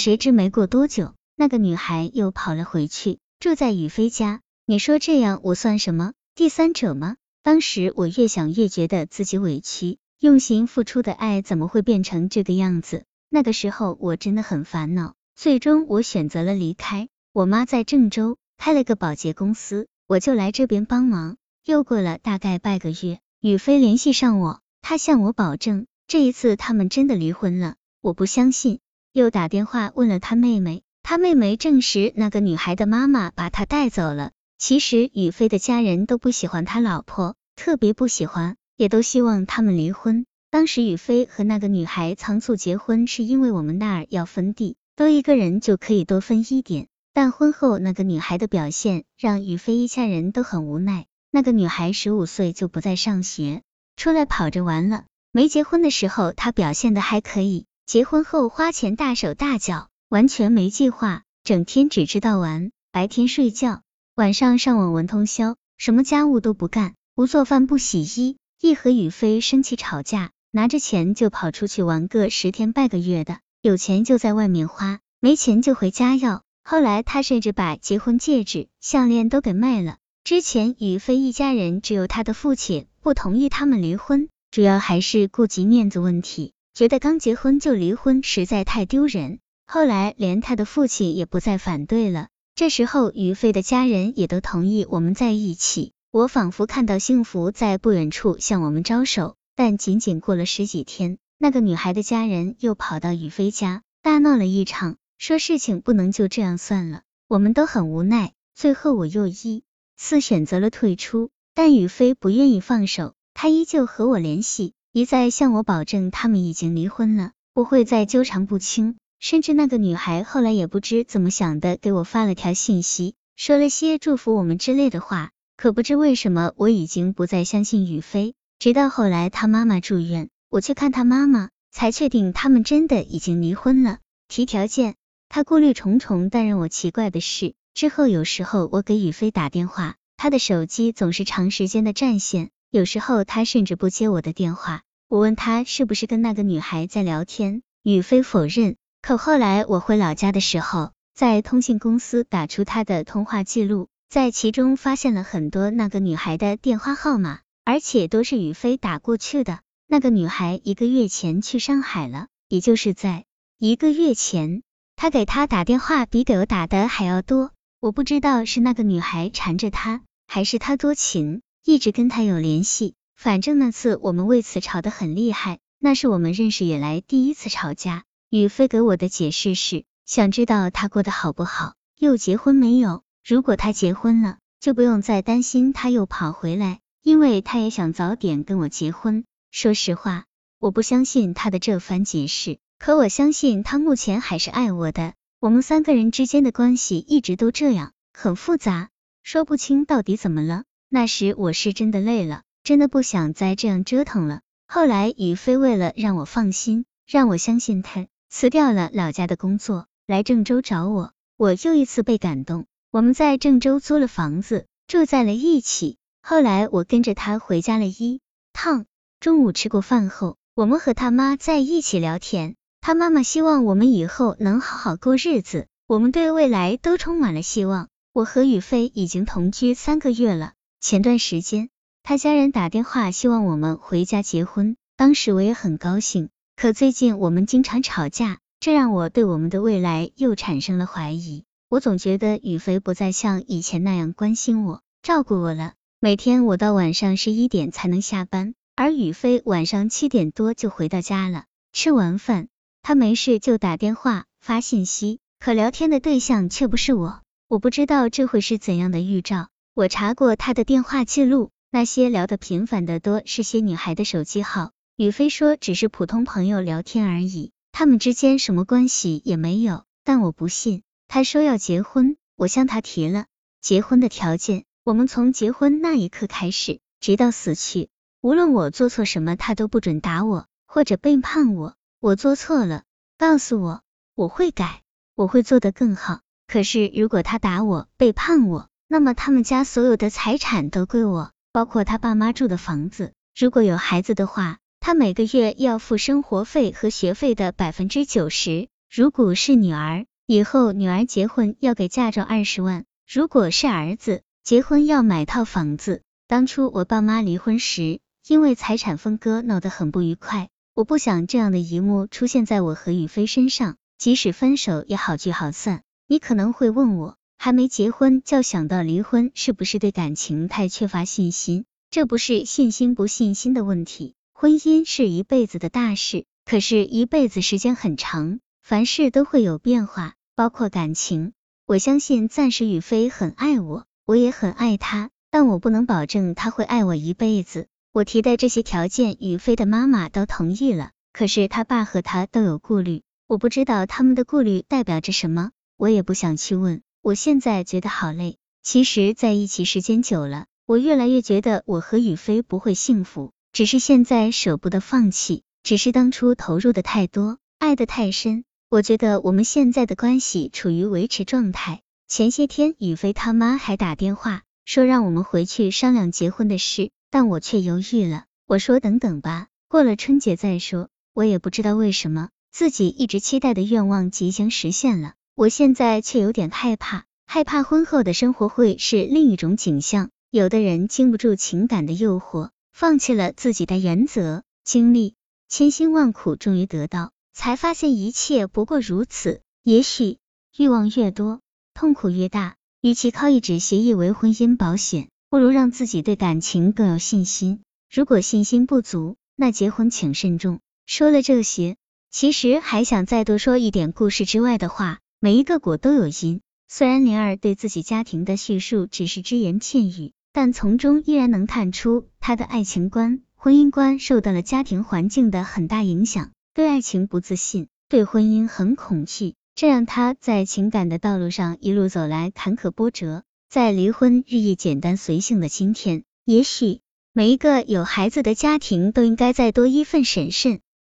谁知没过多久，那个女孩又跑了回去，住在雨飞家。你说这样我算什么？第三者吗？当时我越想越觉得自己委屈，用心付出的爱怎么会变成这个样子？那个时候我真的很烦恼，最终我选择了离开。我妈在郑州开了个保洁公司，我就来这边帮忙。又过了大概半个月，雨飞联系上我，他向我保证，这一次他们真的离婚了。我不相信。又打电话问了他妹妹，他妹妹证实那个女孩的妈妈把她带走了。其实宇飞的家人都不喜欢他老婆，特别不喜欢，也都希望他们离婚。当时宇飞和那个女孩仓促结婚，是因为我们那儿要分地，多一个人就可以多分一点。但婚后那个女孩的表现让宇飞一家人都很无奈。那个女孩十五岁就不再上学，出来跑着玩了。没结婚的时候她表现的还可以。结婚后花钱大手大脚，完全没计划，整天只知道玩，白天睡觉，晚上上网玩通宵，什么家务都不干，不做饭不洗衣。一和雨飞生气吵架，拿着钱就跑出去玩个十天半个月的，有钱就在外面花，没钱就回家要。后来他甚至把结婚戒指、项链都给卖了。之前雨飞一家人只有他的父亲不同意他们离婚，主要还是顾及面子问题。觉得刚结婚就离婚实在太丢人，后来连他的父亲也不再反对了。这时候于飞的家人也都同意我们在一起，我仿佛看到幸福在不远处向我们招手。但仅仅过了十几天，那个女孩的家人又跑到宇飞家大闹了一场，说事情不能就这样算了。我们都很无奈，最后我又一次选择了退出，但宇飞不愿意放手，他依旧和我联系。一再向我保证，他们已经离婚了，不会再纠缠不清。甚至那个女孩后来也不知怎么想的，给我发了条信息，说了些祝福我们之类的话。可不知为什么，我已经不再相信雨飞。直到后来他妈妈住院，我去看他妈妈，才确定他们真的已经离婚了。提条件，他顾虑重重。但让我奇怪的是，之后有时候我给雨飞打电话，他的手机总是长时间的占线。有时候他甚至不接我的电话，我问他是不是跟那个女孩在聊天，宇飞否认。可后来我回老家的时候，在通信公司打出他的通话记录，在其中发现了很多那个女孩的电话号码，而且都是宇飞打过去的。那个女孩一个月前去上海了，也就是在一个月前，他给她打电话比给我打的还要多。我不知道是那个女孩缠着他，还是他多情。一直跟他有联系，反正那次我们为此吵得很厉害，那是我们认识以来第一次吵架。宇飞给我的解释是，想知道他过得好不好，又结婚没有？如果他结婚了，就不用再担心他又跑回来，因为他也想早点跟我结婚。说实话，我不相信他的这番解释，可我相信他目前还是爱我的。我们三个人之间的关系一直都这样，很复杂，说不清到底怎么了。那时我是真的累了，真的不想再这样折腾了。后来宇飞为了让我放心，让我相信他，辞掉了老家的工作，来郑州找我。我又一次被感动。我们在郑州租了房子，住在了一起。后来我跟着他回家了一趟。中午吃过饭后，我们和他妈在一起聊天。他妈妈希望我们以后能好好过日子，我们对未来都充满了希望。我和宇飞已经同居三个月了。前段时间，他家人打电话希望我们回家结婚，当时我也很高兴。可最近我们经常吵架，这让我对我们的未来又产生了怀疑。我总觉得宇飞不再像以前那样关心我、照顾我了。每天我到晚上十一点才能下班，而宇飞晚上七点多就回到家了。吃完饭，他没事就打电话发信息，可聊天的对象却不是我。我不知道这会是怎样的预兆。我查过他的电话记录，那些聊得频繁的多是些女孩的手机号。宇飞说只是普通朋友聊天而已，他们之间什么关系也没有。但我不信，他说要结婚，我向他提了结婚的条件。我们从结婚那一刻开始，直到死去，无论我做错什么，他都不准打我或者背叛我。我做错了，告诉我，我会改，我会做得更好。可是如果他打我、背叛我，那么他们家所有的财产都归我，包括他爸妈住的房子。如果有孩子的话，他每个月要付生活费和学费的百分之九十。如果是女儿，以后女儿结婚要给嫁妆二十万；如果是儿子，结婚要买套房子。当初我爸妈离婚时，因为财产分割闹得很不愉快，我不想这样的一幕出现在我和宇飞身上。即使分手也好聚好散。你可能会问我，还没结婚就想到离婚，是不是对感情太缺乏信心？这不是信心不信心的问题，婚姻是一辈子的大事，可是一辈子时间很长，凡事都会有变化，包括感情。我相信暂时宇飞很爱我，我也很爱他。但我不能保证他会爱我一辈子。我提的这些条件，宇飞的妈妈都同意了，可是他爸和他都有顾虑，我不知道他们的顾虑代表着什么，我也不想去问。我现在觉得好累。其实在一起时间久了，我越来越觉得我和雨飞不会幸福，只是现在舍不得放弃，只是当初投入的太多，爱的太深。我觉得我们现在的关系处于维持状态。前些天雨飞他妈还打电话。说让我们回去商量结婚的事，但我却犹豫了。我说等等吧，过了春节再说。我也不知道为什么，自己一直期待的愿望即将实现了，我现在却有点害怕，害怕婚后的生活会是另一种景象。有的人经不住情感的诱惑，放弃了自己的原则，经历千辛万苦，终于得到，才发现一切不过如此。也许欲望越多，痛苦越大。与其靠一纸协议为婚姻保险，不如让自己对感情更有信心。如果信心不足，那结婚请慎重。说了这些，其实还想再多说一点故事之外的话。每一个果都有因，虽然灵儿对自己家庭的叙述只是只言片语，但从中依然能看出她的爱情观、婚姻观受到了家庭环境的很大影响，对爱情不自信，对婚姻很恐惧。这让她在情感的道路上一路走来坎坷波折，在离婚日益简单随性的今天，也许每一个有孩子的家庭都应该再多一份审慎。